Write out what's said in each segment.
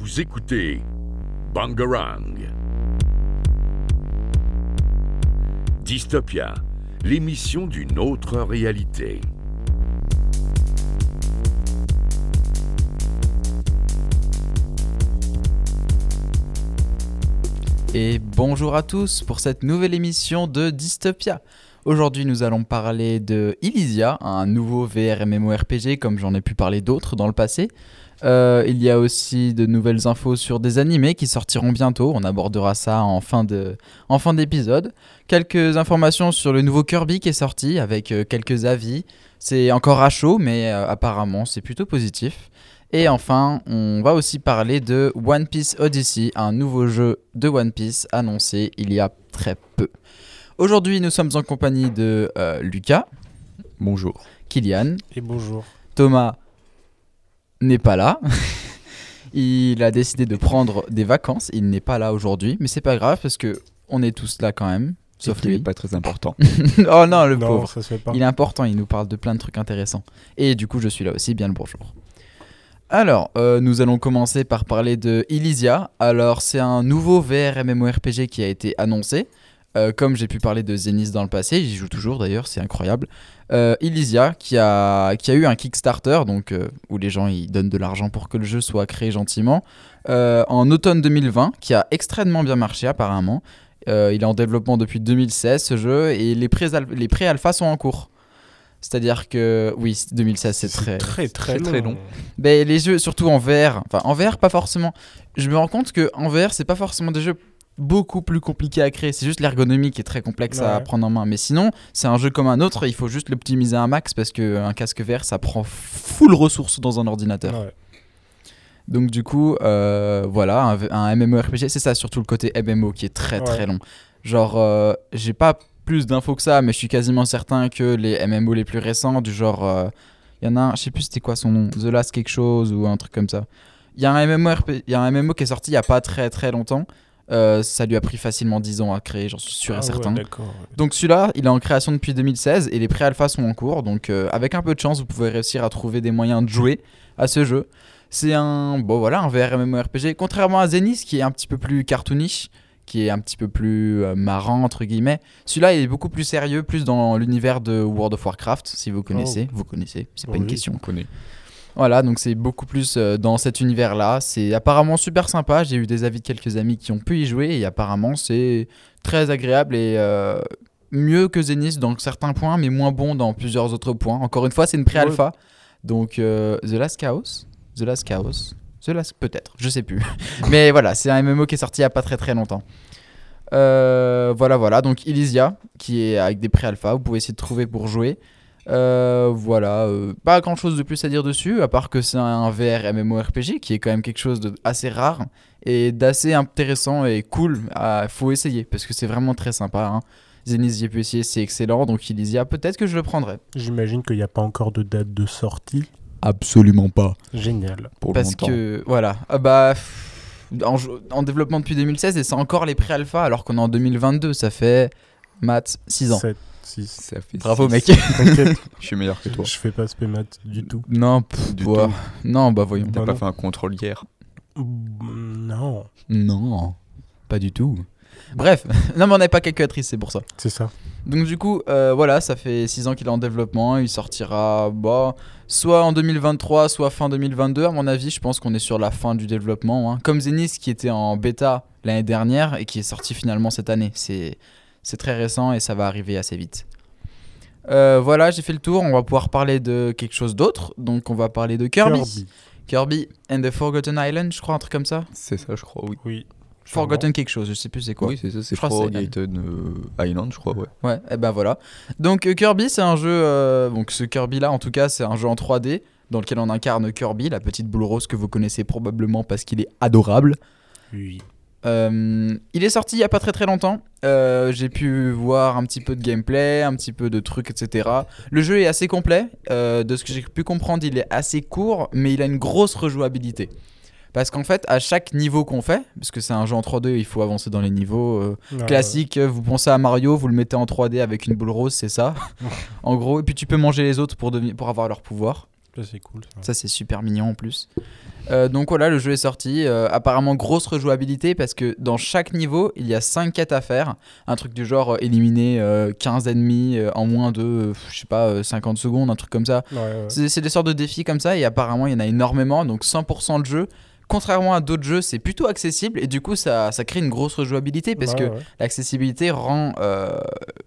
Vous écoutez Bangarang. Dystopia, l'émission d'une autre réalité. Et bonjour à tous pour cette nouvelle émission de Dystopia. Aujourd'hui, nous allons parler de Elysia, un nouveau VR MMORPG comme j'en ai pu parler d'autres dans le passé. Euh, il y a aussi de nouvelles infos sur des animés qui sortiront bientôt. On abordera ça en fin de en fin d'épisode. Quelques informations sur le nouveau Kirby qui est sorti avec euh, quelques avis. C'est encore à chaud, mais euh, apparemment c'est plutôt positif. Et enfin, on va aussi parler de One Piece Odyssey, un nouveau jeu de One Piece annoncé il y a très peu. Aujourd'hui, nous sommes en compagnie de euh, Lucas, Bonjour. Kylian, Et bonjour. Thomas n'est pas là. il a décidé de prendre des vacances. Il n'est pas là aujourd'hui, mais c'est pas grave parce que on est tous là quand même, sauf qu'il lui. n'est pas très important. oh non, le non, pauvre. ça se fait pas. Il est important, il nous parle de plein de trucs intéressants. Et du coup, je suis là aussi, bien le bonjour. Alors, euh, nous allons commencer par parler de Elysia. Alors, c'est un nouveau VR MMORPG qui a été annoncé. Euh, comme j'ai pu parler de Zenith dans le passé, j'y joue toujours d'ailleurs, c'est incroyable. Euh, Elysia qui a, qui a eu un Kickstarter, donc, euh, où les gens ils donnent de l'argent pour que le jeu soit créé gentiment, euh, en automne 2020, qui a extrêmement bien marché apparemment. Euh, il est en développement depuis 2016 ce jeu et les pré- les pré-alpha sont en cours. C'est-à-dire que oui, 2016 c'est très très très, très, long. ben, les jeux, surtout en VR, enfin en VR, pas forcément. Je me rends compte que en VR, c'est pas forcément des jeux beaucoup plus compliqués à créer. C'est juste l'ergonomie qui est très complexe à prendre en main. Mais sinon, c'est un jeu comme un autre. Il faut juste l'optimiser un max parce que un casque VR, ça prend full ressources dans un ordinateur. Ouais. Donc du coup, euh, voilà, un, MMORPG, c'est ça surtout le côté MMO qui est très très long. Genre, euh, j'ai pas plus d'infos que ça, mais je suis quasiment certain que les MMO les plus récents, du genre, il y en a un, je sais plus c'était quoi son nom, The Last quelque chose ou un truc comme ça. Il y a un MMORPG, il y a un MMO qui est sorti il y a pas très très longtemps. Euh, ça lui a pris facilement 10 ans à créer, j'en suis sûr Ah et ouais, certain. Ouais. Donc celui-là, il est en création depuis 2016 et les pré-alpha sont en cours. Donc euh, avec un peu de chance, vous pouvez réussir à trouver des moyens de jouer à ce jeu. C'est un bon voilà un VR MMORPG. Contrairement à Zenith qui est un petit peu plus cartoonish, qui est un petit peu plus euh, marrant entre guillemets. Celui-là il est beaucoup plus sérieux, plus dans l'univers de World of Warcraft. Si vous connaissez, vous connaissez. C'est pas une question. On connaît. Voilà, donc c'est beaucoup plus euh, dans cet univers-là. C'est apparemment super sympa. J'ai eu des avis de quelques amis qui ont pu y jouer et apparemment c'est très agréable et euh, mieux que Zenith dans certains points, mais moins bon dans plusieurs autres points. Encore une fois, c'est une pré-alpha. Donc euh, The Last Chaos, The Last Chaos, The Last peut-être, je sais plus. mais voilà, c'est un MMO qui est sorti il y a pas très très longtemps. Euh, voilà, voilà. Donc Elysia, qui est avec des pré-alpha, vous pouvez essayer de trouver pour jouer. Euh, voilà, euh, pas grand chose de plus à dire dessus, à part que c'est un VR MMORPG qui est quand même quelque chose d'assez rare et d'assez intéressant et cool. Il faut essayer parce que c'est vraiment très sympa. Hein. Zenith, j'ai pu essayer, c'est excellent. Donc Elysia, peut-être que je le prendrai. J'imagine qu'il n'y a pas encore de date de sortie. Absolument pas. Génial. Pour Parce longtemps. que, voilà, ah bah, en, développement depuis 2016 et c'est encore les pré-alpha alors qu'on est en 2022. Ça fait, maths, 6 ans. 7, 6. Ça fait Bravo, six. mec. T'inquiète, Je suis meilleur que toi. je fais pas spémat du tout. non, pff, Du ouais. tout. non, bah voyons. T'as Bah pas non. fait un contrôle hier. Mm, Non, Non, pas du tout. Bref, non mais on n'avait pas calculatrice, c'est pour ça. c'est ça. Donc du coup, euh, voilà, ça fait 6 ans qu'il est en développement, il sortira bah, soit en 2023, soit fin 2022. À mon avis, je pense qu'on est sur la fin du développement. hein. Comme Zenith qui était en bêta l'année dernière et qui est sorti finalement cette année. C'est c'est très récent et ça va arriver assez vite. Euh, voilà, j'ai fait le tour. On va pouvoir parler de quelque chose d'autre. Donc on va parler de Kirby. Kirby. Kirby and the Forgotten Island, je crois, un truc comme ça. C'est ça, je crois, oui. Oui. Forgotten quelque chose, je sais plus c'est quoi. Oui, c'est ça, c'est Forgotten euh, Island, je crois, ouais. Ouais, et ben voilà. Donc euh, Kirby, c'est un jeu. euh, donc ce Kirby là, en tout cas, c'est un jeu en 3D dans lequel on incarne Kirby, la petite boule rose que vous connaissez probablement parce qu'il est adorable. Oui. Euh, il est sorti il y a pas très très longtemps. Euh, J'ai pu voir un petit peu de gameplay, un petit peu de trucs, etc. Le jeu est assez complet. Euh, de ce que j'ai pu comprendre, il est assez court, mais il a une grosse rejouabilité. Parce qu'en fait, à chaque niveau qu'on fait, parce que c'est un jeu en 3D, il faut avancer dans les niveaux. euh, Ah, Classique, vous pensez à Mario, vous le mettez en 3D avec une boule rose, c'est ça. en gros, et puis tu peux manger les autres pour, pour avoir leur pouvoir. Ça, c'est cool. Ça. Ça, c'est super mignon en plus. Euh, donc voilà, le jeu est sorti. Euh, apparemment, grosse rejouabilité parce que dans chaque niveau, il y a 5 quêtes à faire. Un truc du genre euh, éliminer euh, 15 ennemis en moins de, je sais pas, euh, 50 secondes, un truc comme ça. Ouais, ouais. C'est c'est des sortes de défis comme ça et apparemment, il y en a énormément. Donc 100% de jeu. Contrairement à d'autres jeux, c'est plutôt accessible et du coup, ça, ça crée une grosse rejouabilité parce Ouais, que ouais. l'accessibilité rend euh,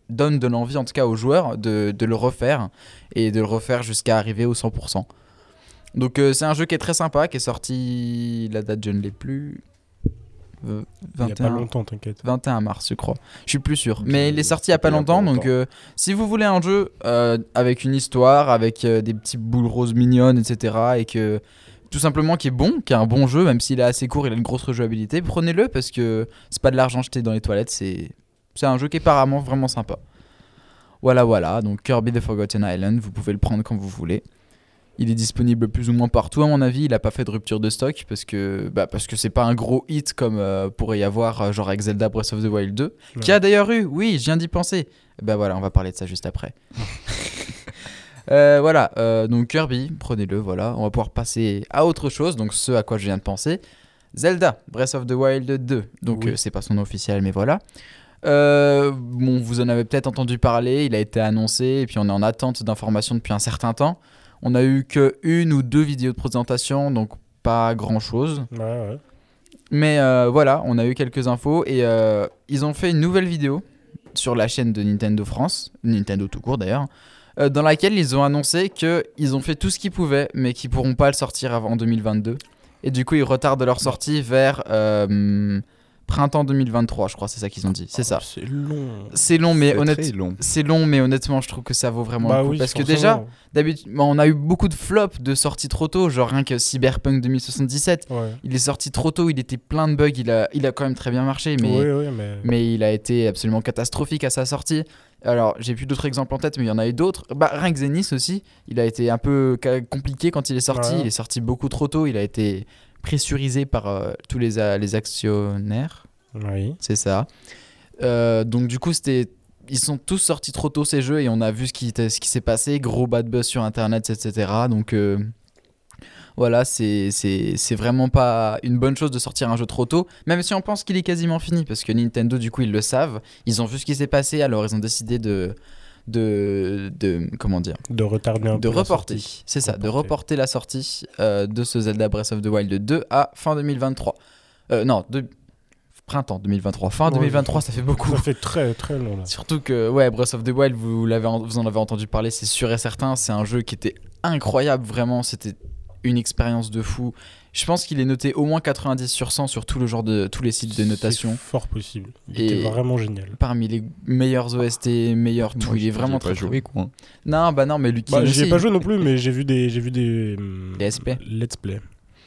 donne de l'envie en tout cas aux joueurs de, de le refaire et de le refaire jusqu'à arriver au 100%. Donc euh, c'est un jeu qui est très sympa, qui est sorti la date je ne l'ai plus Euh, Il y a pas 21 longtemps, t'inquiète. 21 mars je crois. Je suis plus sûr, mais il est sorti il y a pas longtemps donc euh, si vous voulez un jeu euh, avec une histoire, avec des petits boules roses mignonnes etc et que tout simplement qui est bon, qui est un bon jeu, même s'il est assez court, il a une grosse rejouabilité, prenez-le parce que c'est pas de l'argent jeté dans les toilettes, c'est c'est un jeu qui est apparemment vraiment sympa. Voilà, voilà, donc Kirby the Forgotten Island, vous pouvez le prendre quand vous voulez. Il est disponible plus ou moins partout à mon avis, il a pas fait de rupture de stock parce que bah, parce que c'est pas un gros hit comme euh, pourrait y avoir euh, genre avec Zelda Breath of the Wild 2, qui a d'ailleurs eu, oui, je viens d'y penser. Bah voilà, on va parler de ça juste après. Euh, voilà, euh, donc Kirby, prenez-le, voilà. On va pouvoir passer à autre chose, donc ce à quoi je viens de penser. Zelda, Breath of the Wild 2. Donc Oui. euh, c'est pas son nom officiel, mais voilà. Bon, vous en avez peut-être entendu parler, il a été annoncé, et puis on est en attente d'informations depuis un certain temps. On a eu que une ou deux vidéos de présentation, donc pas grand-chose. Ouais, ouais. Mais voilà, on a eu quelques infos et ils ont fait une nouvelle vidéo sur la chaîne de Nintendo France, Nintendo tout court d'ailleurs, euh, dans laquelle ils ont annoncé qu'ils ont fait tout ce qu'ils pouvaient, mais qu'ils pourront pas le sortir avant 2022. Et du coup, ils retardent leur sortie vers euh, printemps 2023, je crois, c'est ça qu'ils ont dit. C'est ça. Oh, C'est long. C'est long, mais honnêtement. C'est long, mais honnêtement, je trouve que ça vaut vraiment Bah le coup. oui, parce que déjà, d'habitude, on a eu beaucoup de flops de sorties trop tôt, genre rien que Cyberpunk 2077. Ouais. Il est sorti trop tôt, il était plein de bugs, il a, il a quand même très bien marché, mais, Oui, oui, mais. mais il a été absolument catastrophique à sa sortie. Alors, j'ai plus d'autres exemples en tête, mais il y en a eu d'autres. Bah, rien que Zenith aussi, il a été un peu compliqué quand il est sorti. Ouais. Il est sorti beaucoup trop tôt, il a été pressurisé par euh, tous les, a- les actionnaires, Oui. c'est ça. Euh, donc, du coup, c'était. Ils sont tous sortis trop tôt ces jeux et on a vu ce qui, ce qui s'est passé, gros bad buzz sur internet, etc. Donc euh, voilà, c'est c'est- c'est vraiment pas une bonne chose de sortir un jeu trop tôt, même si on pense qu'il est quasiment fini, parce que Nintendo, du coup, ils le savent. Ils ont vu ce qui s'est passé, alors ils ont décidé de. De, de comment dire De retarder un de peu. reporter, c'est ça, de Reporter. la sortie euh, de ce Zelda Breath of the Wild 2 à fin 2023. Euh, non, de printemps 2023. Fin Ouais, 2023, ça fait beaucoup. Ça fait très très long là. Surtout que ouais, Breath of the Wild, vous, l'avez vous en avez entendu parler, c'est sûr et certain. C'est un jeu qui était incroyable, vraiment. C'était une expérience de fou. Je pense qu'il est noté au moins 90 sur 100 sur tout le genre de tous les sites de notation. C'est fort possible. Il Et- était vraiment génial. Parmi les meilleurs OST, meilleurs tout, Moi, il est j'ai- vraiment j'ai très joué quoi. Non, bah non, mais Lucky Bah, j'y ai aussi. pas joué non plus, mais j'ai vu des, j'ai vu des. hum, Des SP. Let's play.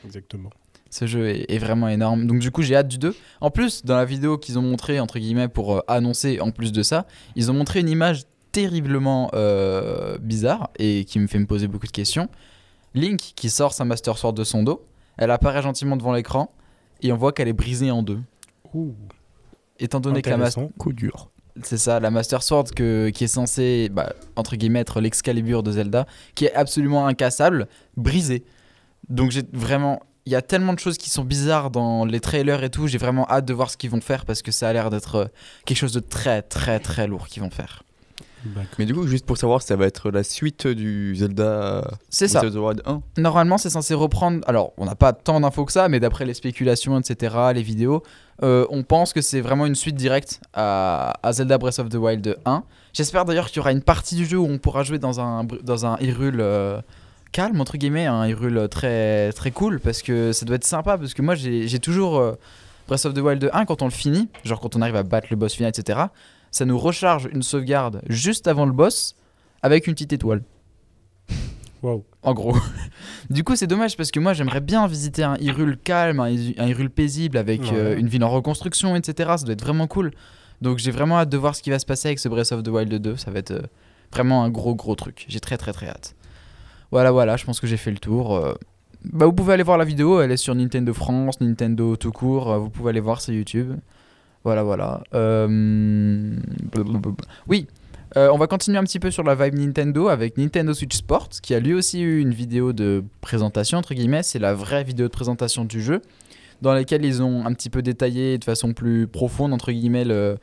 Exactement. Ce jeu est, est vraiment énorme. Donc du coup, j'ai hâte du 2. En plus, dans la vidéo qu'ils ont montré entre guillemets pour euh, annoncer en plus de ça, ils ont montré une image terriblement euh, bizarre et qui me fait me poser beaucoup de questions. Link qui sort sa Master Sword de son dos, elle apparaît gentiment devant l'écran et on voit qu'elle est brisée en deux. Ouh, Étant donné que la, mas- intéressant. Coup dur. c'est ça, la Master Sword que, qui est censée, bah, entre guillemets, être l'Excalibur de Zelda, qui est absolument incassable, brisée. Donc j'ai vraiment... Il y a tellement de choses qui sont bizarres dans les trailers et tout, j'ai vraiment hâte de voir ce qu'ils vont faire parce que ça a l'air d'être euh, quelque chose de très très très lourd qu'ils vont faire. Mais du coup, juste pour savoir, ça va être la suite du Zelda C'est ça. Breath of the Wild 1. Normalement, c'est censé reprendre. Alors, on n'a pas tant d'infos que ça, mais d'après les spéculations, etc., les vidéos, euh, on pense que c'est vraiment une suite directe à, à Zelda Breath of the Wild 1. J'espère d'ailleurs qu'il y aura une partie du jeu où on pourra jouer dans un, dans un Hyrule euh, calme, entre guillemets, un Hyrule très, très cool, parce que ça doit être sympa, parce que moi, j'ai j'ai toujours. euh, Breath of the Wild 1, quand on le finit, genre quand on arrive à battre le boss final, etc., ça nous recharge une sauvegarde juste avant le boss avec une petite étoile. Waouh. En gros. du coup, c'est dommage parce que moi, j'aimerais bien visiter un Hyrule calme, un, Hy- un Hyrule paisible avec Ouais. euh, une ville en reconstruction, etc. Ça doit être vraiment cool. Donc, j'ai vraiment hâte de voir ce qui va se passer avec ce Breath of the Wild 2. Ça va être euh, vraiment un gros, gros truc. J'ai très, très, très hâte. Voilà, voilà, je pense que j'ai fait le tour. euh. Bah, vous pouvez aller voir la vidéo, elle est sur Nintendo France, Nintendo tout court. Vous pouvez aller voir sur YouTube. Voilà, voilà. Euh. Oui, Euh, on va continuer un petit peu sur la vibe Nintendo avec Nintendo Switch Sports, qui a lui aussi eu une vidéo de présentation, entre guillemets. C'est la vraie vidéo de présentation du jeu, dans laquelle ils ont un petit peu détaillé de façon plus profonde, entre guillemets, le,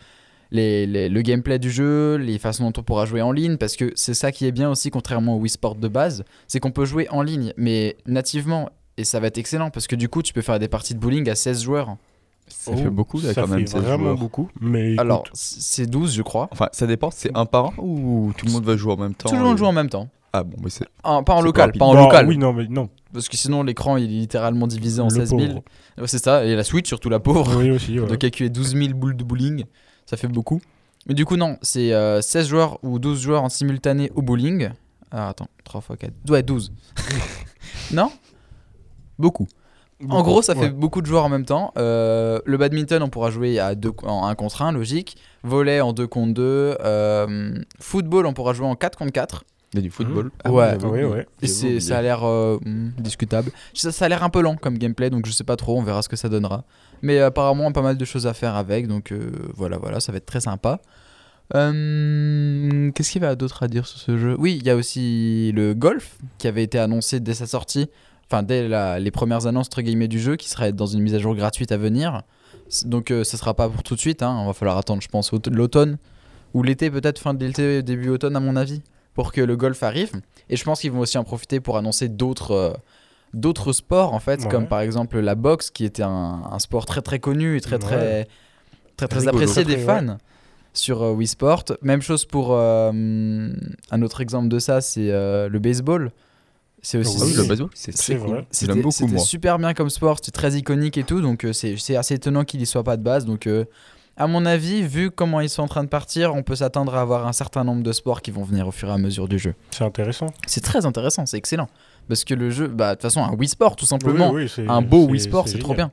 le gameplay du jeu, les façons dont on pourra jouer en ligne, parce que c'est ça qui est bien aussi, contrairement au Wii Sport de base, c'est qu'on peut jouer en ligne, mais nativement. Et ça va être excellent, parce que du coup, tu peux faire des parties de bowling à 16 joueurs. Ça fait beaucoup, là, ça quand même, fait 16 vraiment joueurs. beaucoup. Mais Alors, écoute, c'est 12, je crois. Enfin, ça dépend, c'est un par un ou tout le monde va jouer en même temps Tout le monde et- joue en même temps. Ah bon, mais c'est. Ah, pas en local, pas pas en bah, local. Oui, non, mais non. Parce que sinon, l'écran il est littéralement divisé en Le 16 000. pauvre. Ouais, C'est ça, et la Switch, surtout la pauvre, Oui, aussi. ouais. de calculer 12 000 boules de bowling, ça fait beaucoup. Mais du coup, non, c'est euh, 16 joueurs ou 12 joueurs en simultané au bowling. Ah, attends, 3 x 4. Ouais, 12. non? Beaucoup. En gros, ça fait ouais. beaucoup de joueurs en même temps. Euh, le badminton, on pourra jouer à deux, en 1 contre 1, logique. Volley en 2 contre 2. Euh, football, on pourra jouer en 4 contre 4. Il y a du football. Ah Ouais. Oui, oublié. ça a l'air euh, hmm, discutable. Ça, ça a l'air un peu lent comme gameplay, donc je sais pas trop, on verra ce que ça donnera. Mais apparemment, pas mal de choses à faire avec, donc voilà, voilà, ça va être très sympa. Qu'est-ce qu'il y a d'autre à dire sur ce jeu? Oui, il y a aussi le golf qui avait été annoncé dès sa sortie, enfin dès la- les premières annonces entre guillemets du jeu, qui serait dans une mise à jour gratuite à venir. Donc euh, ça sera pas pour tout de suite, hein. on va falloir attendre, je pense, aut- l'automne ou l'été, peut-être fin de l'été, début automne à mon avis, pour que le golf arrive. Et je pense qu'ils vont aussi en profiter pour annoncer d'autres. euh, D'autres sports en fait, Ouais. comme par exemple la boxe qui était un, un sport très très connu et très très Ouais. très très, apprécié des ouais. fans sur euh, Wii Sport. Même chose pour euh, un autre exemple de ça, c'est euh, le baseball. C'est aussi Ah oui, le baseball, c'est C'est cool. beaucoup, moi. super bien comme sport, c'était très iconique et tout, donc euh, c'est c'est assez étonnant qu'il y soit pas de base. Donc, euh, à mon avis, vu comment ils sont en train de partir, on peut s'attendre à avoir un certain nombre de sports qui vont venir au fur et à mesure du jeu. C'est intéressant. C'est très intéressant, c'est excellent. Parce que le jeu, bah, de toute façon, un Wii Sport, tout simplement. Oui, oui, c'est- un beau c'est- Wii Sport, c'est trop bien.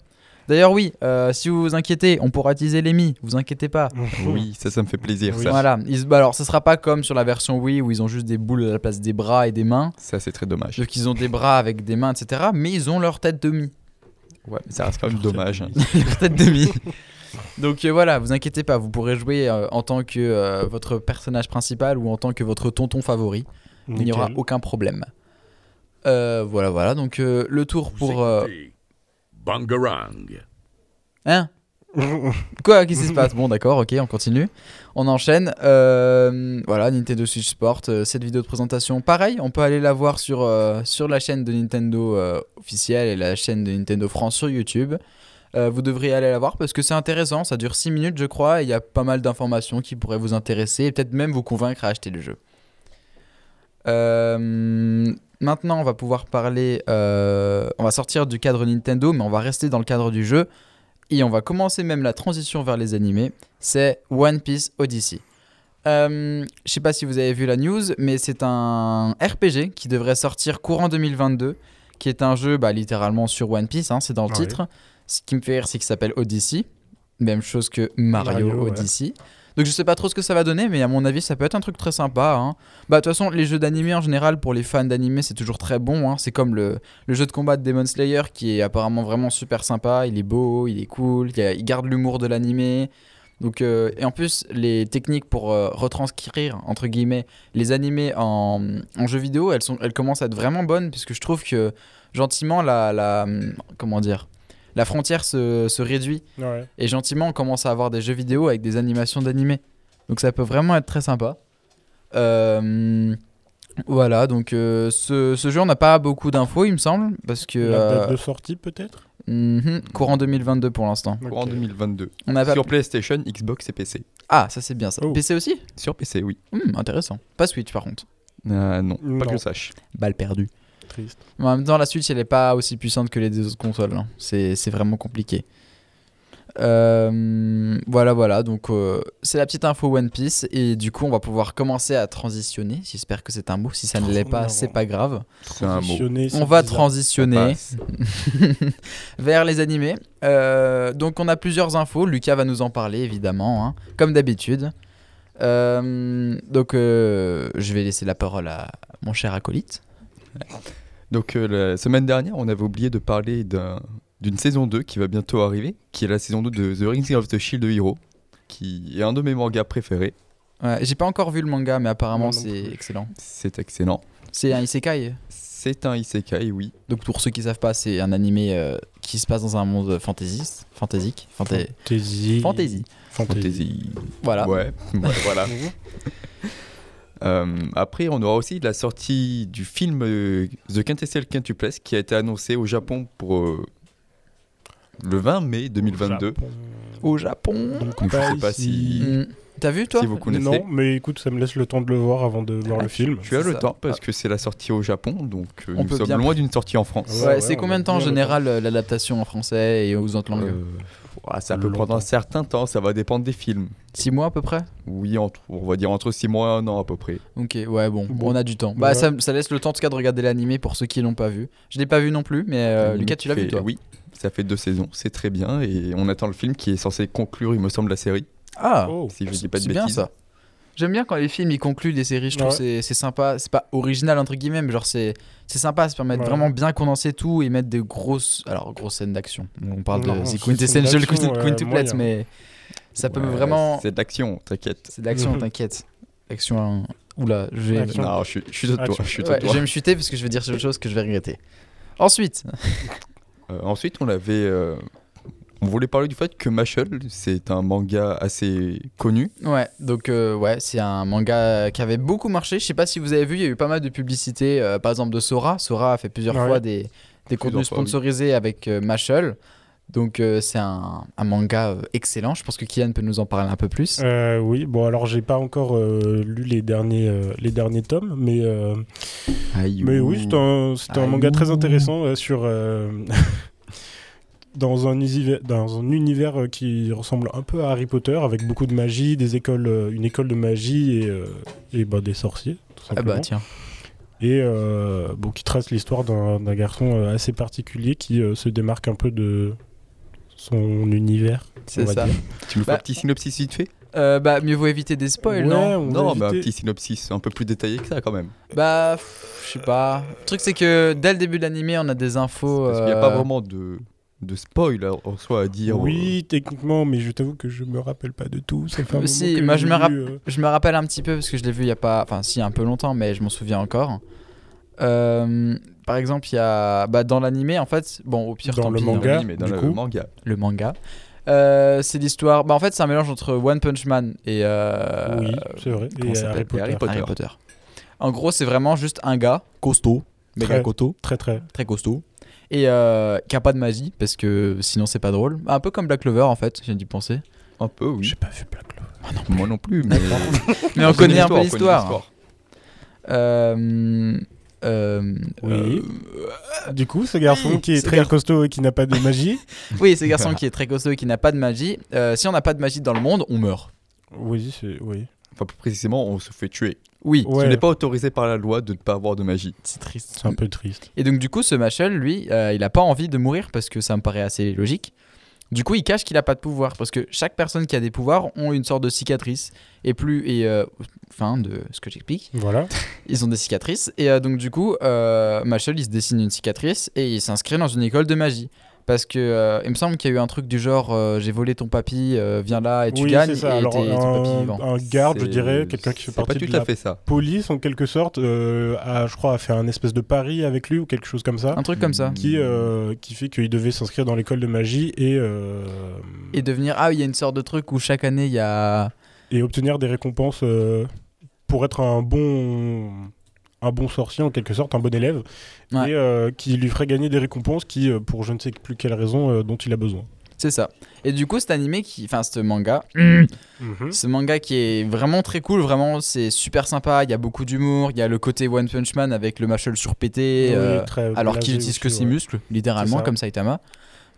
D'ailleurs, oui, euh, si vous vous inquiétez, on pourra utiliser les Mi, vous inquiétez pas. Oui, ça, ça me fait plaisir. Oui. Ça, Voilà, ils- bah alors, ce sera pas comme sur la version Wii où ils ont juste des boules à la place des bras et des mains. ça c'est très dommage. Sauf qu'ils ont des bras avec des mains, etc. Mais ils ont leur tête de Mi. Ouais, mais ça reste quand même dommage. hein. leur tête de Mi. Donc euh, voilà, vous inquiétez pas, vous pourrez jouer euh, en tant que euh, votre personnage principal ou en tant que votre tonton favori. Il n'y aura aucun problème. Euh, voilà, voilà. Donc euh, le tour Vous pour. euh, écoutez Bangarang. Hein Quoi Qu'est-ce qui se passe? Bon, d'accord, ok, on continue. On enchaîne. Euh, voilà, Nintendo Switch Sport, euh, cette vidéo de présentation. Pareil, on peut aller la voir sur, euh, sur la chaîne de Nintendo euh, officielle et la chaîne de Nintendo France sur YouTube. Euh, vous devriez aller la voir parce que c'est intéressant. Ça dure 6 minutes, je crois, et il y a pas mal d'informations qui pourraient vous intéresser et peut-être même vous convaincre à acheter le jeu. Euh, maintenant, on va pouvoir parler. euh, on va sortir du cadre Nintendo, mais on va rester dans le cadre du jeu. Et on va commencer même la transition vers les animés. C'est One Piece Odyssey. Euh, je sais pas si vous avez vu la news, mais c'est un RPG qui devrait sortir courant 2022, qui est un jeu bah, littéralement sur One Piece, hein, c'est dans le Ouais. titre. Ce qui me fait rire, c'est qu'il s'appelle Odyssey. Même chose que Mario, Mario, ouais. Donc je sais pas trop ce que ça va donner, mais à mon avis, ça peut être un truc très sympa. hein. Bah de toute façon, les jeux d'animé en général, pour les fans d'animé, c'est toujours très bon. hein. C'est comme le, jeu de combat de Demon Slayer qui est apparemment vraiment super sympa. Il est beau, il est cool, il, garde l'humour de l'animé. Donc, euh, et en plus, les techniques pour euh, retranscrire, entre guillemets, les animés en, en jeu vidéo, elles, commencent à être vraiment bonnes, puisque je trouve que gentiment, la, comment dire, la frontière se, se réduit, Ouais. et gentiment, on commence à avoir des jeux vidéo avec des animations d'animés. Donc ça peut vraiment être très sympa. Euh, voilà, donc euh, ce, ce jeu, on n'a pas beaucoup d'infos, il me semble, parce que... La euh, date de sortie peut-être? Mhm, courant 2022 pour l'instant. Courant Ok. 2022. On a pas- Sur PlayStation, Xbox et PC. Ah, ça c'est bien ça. Oh. PC aussi? Sur PC, oui. Hmm, Intéressant. Pas Switch par contre. Euh, non, pas que je sache. Balle perdue. Triste. Mais En même temps, la Switch, elle n'est pas aussi puissante que les deux autres consoles. hein. C'est c'est vraiment compliqué. Euh, voilà, voilà. Donc, euh, c'est la petite info One Piece. Et du coup, on va pouvoir commencer à transitionner. J'espère que c'est un mot. Si ça ne l'est pas, c'est pas grave. C'est un mot. Transitionner, On va bizarre. transitionner vers les animés. Euh, donc, on a plusieurs infos. Lucas va nous en parler, évidemment, hein, comme d'habitude. Euh, donc, euh, je vais laisser la parole à mon cher acolyte. Donc euh, la semaine dernière, on avait oublié de parler d'un- d'une saison 2 qui va bientôt arriver, qui est la saison 2 de The Rings of the Shield Hero, qui est un de mes mangas préférés. Ouais, j'ai pas encore vu le manga, mais apparemment c'est excellent. C'est excellent. C'est un isekai. C'est un isekai, oui. Donc pour ceux qui savent pas, c'est un animé euh, qui se passe dans un monde fantaisiste, fantaisique, fanta- Fantasy. fantasy. Fantasy. Fantasy. Voilà. Ouais, ouais, voilà. Euh, après, on aura aussi la sortie du film euh, The Quintessential Quintuplets qui a été annoncé au Japon pour euh, le 20 mai 2022. Japon. Au Japon. Donc, Donc, je sais pas si- Hmm. T'as vu toi Si vous connaissez. Non, mais écoute, ça me laisse le temps de le voir avant de voir Ah, le film. Tu as le ça. temps parce que c'est la sortie au Japon, donc euh, On nous peut sommes bien- loin d'une sortie en France. Ouais, Ouais, ouais, c'est combien de temps en général l'adaptation en français et aux autres langues Euh, ouais, ça peut prendre un certain temps, ça va dépendre des films. 6 mois à peu près? Oui, entre, on va dire entre 6 mois et un an à peu près. Ok, ouais, bon, Bon. on a du temps. Bah, Ouais. ça, ça laisse le temps en tout cas de regarder l'animé pour ceux qui l'ont pas vu. Je l'ai pas vu non plus, mais euh, Lucas, tu l'as fait- vu toi? Oui, ça fait deux saisons, c'est très bien et on attend le film qui est censé conclure, il me semble, la série. Ah, Oh. Si je dis pas de c'est bien bêtises. ça. J'aime bien quand les films ils concluent des séries, je trouve Ouais. c'est c'est sympa. C'est pas original entre guillemets, mais genre c'est c'est sympa, ça permet de Ouais. vraiment bien condenser tout et mettre des grosses alors grosses scènes d'action. On parle Non, de c'est The Quintessential d'action, Quintuplets, mais ça peut Ouais, vraiment. C'est de l'action, t'inquiète. C'est de l'action, Mhm. t'inquiète. Action. Oula, je vais. Action. Non, je suis, je suis de toi. Action. Je suis de Ouais, toi. je vais me chuter parce que je vais dire quelque chose que je vais regretter. Ensuite, Euh, ensuite, on avait. euh, on voulait parler du fait que Mashal, c'est un manga assez connu. Ouais, donc euh, ouais, c'est un manga qui avait beaucoup marché. Je sais pas si vous avez vu, il y a eu pas mal de publicité, euh, par exemple de Sora. Sora a fait plusieurs Ouais. fois des, des contenus fois, oui. sponsorisés avec euh, Mashal. Donc euh, c'est un, un manga euh, excellent. Je pense que Kian peut nous en parler un peu plus. Euh, oui, bon alors j'ai pas encore euh, lu les derniers, euh, les derniers tomes, mais, euh, mais oui, c'est un, c'est un manga très intéressant euh, sur euh, dans, un univers, dans un univers euh, qui ressemble un peu à Harry Potter, avec beaucoup de magie, des écoles, euh, une école de magie et, euh, et bah, des sorciers, tout Ah simplement. bah tiens. et euh, bon, qui trace l'histoire d'un garçon assez particulier qui euh, se démarque un peu de son univers. on C'est va ça. dire. Tu nous fais Bah, un petit synopsis vite fait? Euh, bah mieux vaut éviter des spoils, Ouais, non? Non, mais un éviter- petit synopsis un peu plus détaillé que ça quand même. Bah je sais pas. Le truc c'est que dès le début de l'animé, on a des infos. Parce qu'il n'y a pas vraiment de, de spoil euh, en soi à dire. Oui, techniquement, mais je t'avoue que je me rappelle pas de tout. Ça fait un Euh, si, que moi, je me rapp- euh, Je me rappelle un petit peu parce que je l'ai vu il y a pas, enfin si un peu longtemps, mais je m'en souviens encore. Euh, par exemple, il y a bah, dans l'animé en fait, bon au pire Dans tant le pis, hein, manga, et dans du le coup. manga. le manga. Euh, c'est l'histoire. Bah en fait, c'est un mélange entre One Punch Man et. euh, oui, c'est vrai. Et Harry Potter. Harry Potter. Harry Potter. En gros, c'est vraiment juste un gars costaud, méga Très. costaud, Très très. très costaud, et euh, qui a pas de magie parce que sinon c'est pas drôle. Un peu comme Black Clover en fait, j'ai dû penser. Un peu, oui. J'ai pas vu Black Clover. Moi non plus, mais. Mais on connaît un peu on connaît l'histoire. Euh, euh, Oui. euh, Du coup, ce garçon Oui, qui est très gar- costaud et qui n'a pas de magie. oui, ce garçon qui est très costaud et qui n'a pas de magie. euh, si on n'a pas de magie dans le monde, on meurt. oui, c'est oui. Enfin, plus précisément, on se fait tuer. Oui, Ouais. Ce n'est pas autorisé par la loi de ne pas avoir de magie. c'est triste. C'est un peu triste. Et donc du coup, ce Machel, lui, euh, il a pas envie de mourir parce que ça me paraît assez logique. Du coup, il cache qu'il a pas de pouvoir parce que chaque personne qui a des pouvoirs ont une sorte de cicatrice et plus et euh, enfin de ce que j'explique, Voilà. ils ont des cicatrices et euh, donc du coup, euh, Machel, il se dessine une cicatrice et il s'inscrit dans une école de magie. Parce que euh, il me semble qu'il y a eu un truc du genre euh, j'ai volé ton papy, euh, viens là et tu oui, gagnes ça. et Alors, t'es ton papy un, vivant. un garde, je dirais, quelqu'un qui fait C'est pas partie tout de à la fait ça. police en quelque sorte, a, je crois, a fait un espèce de pari avec lui ou quelque chose comme ça, Un truc comme ça. qui, qui fait qu'il devait s'inscrire dans l'école de magie et, Et devenir ah il y a une sorte de truc où chaque année il y a et obtenir des récompenses pour être un bon un bon sorcier en quelque sorte, un bon élève, Ouais. et euh, qui lui ferait gagner des récompenses qui, euh, pour je ne sais plus quelle raison, euh, dont il a besoin. c'est ça. Et du coup, cet animé qui enfin ce manga Mhm. Ce manga qui est vraiment très cool, vraiment c'est super sympa, il y a beaucoup d'humour, il y a le côté One Punch Man avec le muscle surpété, Oui, euh, alors qu'il utilise que ses ouais. muscles, littéralement comme Saitama.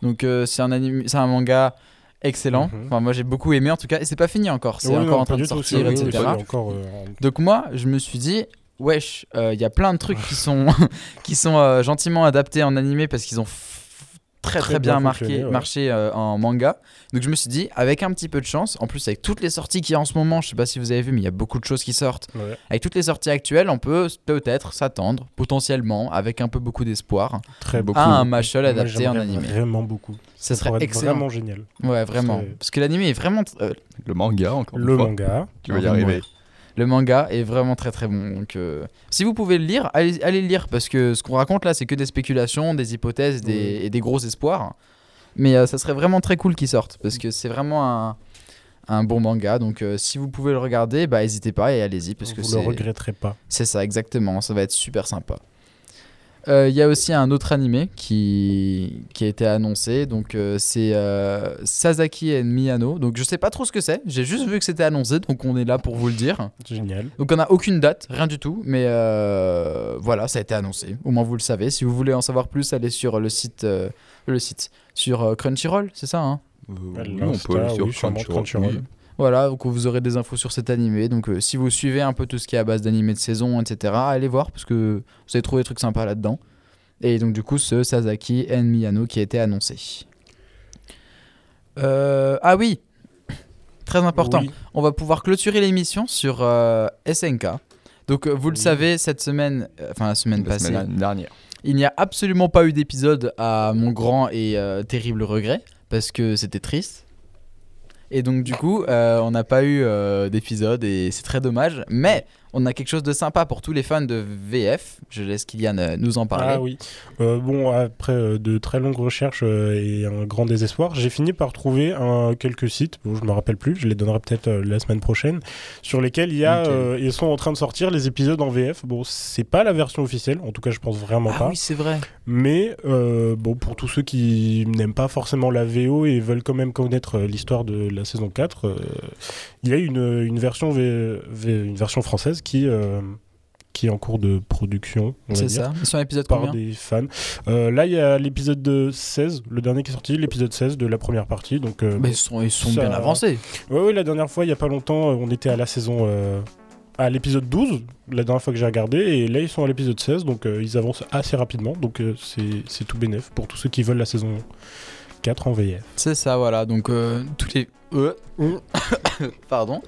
Donc euh, c'est un, anime, c'est un manga excellent, Mhm. enfin moi j'ai beaucoup aimé en tout cas, et c'est pas fini encore, c'est Oui, encore non, en train de tout, sortir, oui, etc. oui, c'est encore, euh, Donc moi je me suis dit, wesh, euh, il y a plein de trucs qui sont, qui sont euh, gentiment adaptés en animé parce qu'ils ont f- très très, Très bien, bien marqué, fonctionné, ouais. marché euh, en manga. Donc je me suis dit, avec un petit peu de chance, en plus avec toutes les sorties qu'il y a en ce moment, je sais pas si vous avez vu, mais il y a beaucoup de choses qui sortent. Ouais, Avec toutes les sorties actuelles, on peut peut-être s'attendre, potentiellement, avec un peu beaucoup d'espoir, très Beaucoup. à un Machel Moi, adapté en animé. Vraiment beaucoup. Ce Ça serait excellent. vraiment génial. Ouais, vraiment. Parce que l'animé est vraiment. euh, Le manga, encore Le une fois. manga. Tu vas y arriver. ouais. Le manga est vraiment très très bon. Donc, euh, si vous pouvez le lire, allez, allez le lire parce que ce qu'on raconte là, c'est que des spéculations, des hypothèses des, et des gros espoirs. Mais euh, ça serait vraiment très cool qu'il sorte parce que c'est vraiment un, un bon manga. Donc, euh, si vous pouvez le regarder, bah n'hésitez pas et allez-y parce que Vous le regretterez pas. c'est ça exactement. Ça va être super sympa. Euh, Il y a aussi un autre animé qui, qui a été annoncé, donc euh, c'est euh, Sasaki and Miyano. Donc je sais pas trop ce que c'est, j'ai juste vu que c'était annoncé, donc on est là pour vous le dire. Génial. Donc on n'a aucune date, rien du tout, mais euh, voilà, ça a été annoncé. Au moins vous le savez. Si vous voulez en savoir plus, allez sur le site, euh, le site sur euh, Crunchyroll, c'est ça. Hein? Euh, oui, on peut l'Insta, sur oui, Crunchyroll. Crunchyroll. Oui. Voilà, donc vous aurez des infos sur cet animé. Donc euh, si vous suivez un peu tout ce qui est à base d'animé de saison, etc., allez voir parce que vous allez trouver des trucs sympas là-dedans. Et donc du coup, ce Sasaki and Miyano qui a été annoncé. Euh, ah oui, très important. Oui. On va pouvoir clôturer l'émission sur euh, SNK. Donc vous le savez, cette semaine, enfin la semaine La passée, semaine dernière. il n'y a absolument pas eu d'épisode à mon grand et terrible regret parce que c'était triste. Et donc du coup, euh, on n'a pas eu euh, d'épisode et c'est très dommage. Mais on a quelque chose de sympa pour tous les fans de VF. Je laisse Kylian euh, nous en parler. Ah oui. Euh, bon, après euh, de très longues recherches euh, et un grand désespoir, j'ai fini par trouver un, quelques sites, bon, je me rappelle plus, je les donnerai peut-être la semaine prochaine, sur lesquels il y a, ils sont en train de sortir les épisodes en VF. Bon, c'est pas la version officielle, en tout cas je pense vraiment Ah pas. oui, c'est vrai. Mais bon, pour tous ceux qui n'aiment pas forcément la VO et veulent quand même connaître l'histoire de la saison 4, euh, il y a une, une, version V- V- une version française qui, euh, qui est en cours de production, C'est ça. Ils sont à l'épisode par combien des fans. Euh, là, il y a l'épisode de 16, le dernier qui est sorti, l'épisode 16 de la première partie. Donc, euh, Mais ils sont, ils sont Ça- bien avancés. Ouais, la dernière fois, il y a pas longtemps, on était à la saison. euh, à l'épisode 12, la dernière fois que j'ai regardé, et là ils sont à l'épisode 16, donc ils avancent assez rapidement, donc c'est c'est tout bénef pour tous ceux qui veulent la saison 4 en VF. C'est ça, voilà. Donc, tous les. euh, Pardon.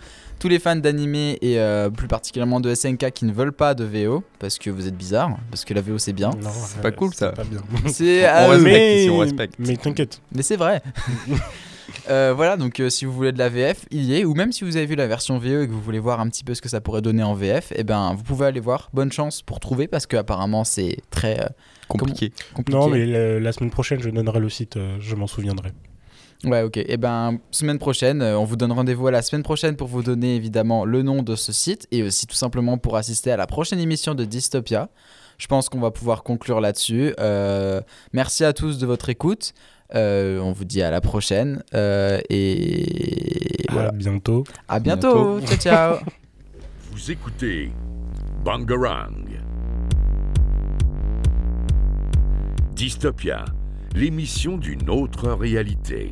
Tous les fans d'animé et euh, plus particulièrement de SNK qui ne veulent pas de VO, parce que vous êtes bizarre, parce que la VO c'est bien. Non, c'est pas cool, ça. pas bien. C'est. On respecte mais ici, on respecte. mais t'inquiète. Mais c'est vrai. Euh, voilà, donc euh, si vous voulez de la VF, il y est. Ou même si vous avez vu la version VE et que vous voulez voir un petit peu ce que ça pourrait donner en VF, eh ben vous pouvez aller voir. Bonne chance pour trouver parce que apparemment c'est très euh, Compliqué. compliqué. Non, mais la, la semaine prochaine, je donnerai le site, euh, je m'en souviendrai. Ouais, ok. Et ben semaine prochaine, euh, on vous donne rendez-vous à la semaine prochaine pour vous donner évidemment le nom de ce site et aussi tout simplement pour assister à la prochaine émission de Dystopia. Je pense qu'on va pouvoir conclure là-dessus. Euh, merci à tous de votre écoute. Euh, on vous dit à la prochaine euh, et À voilà. bientôt. À bientôt. Ciao ciao. Vous écoutez Bangarang. Dystopia, l'émission d'une autre réalité.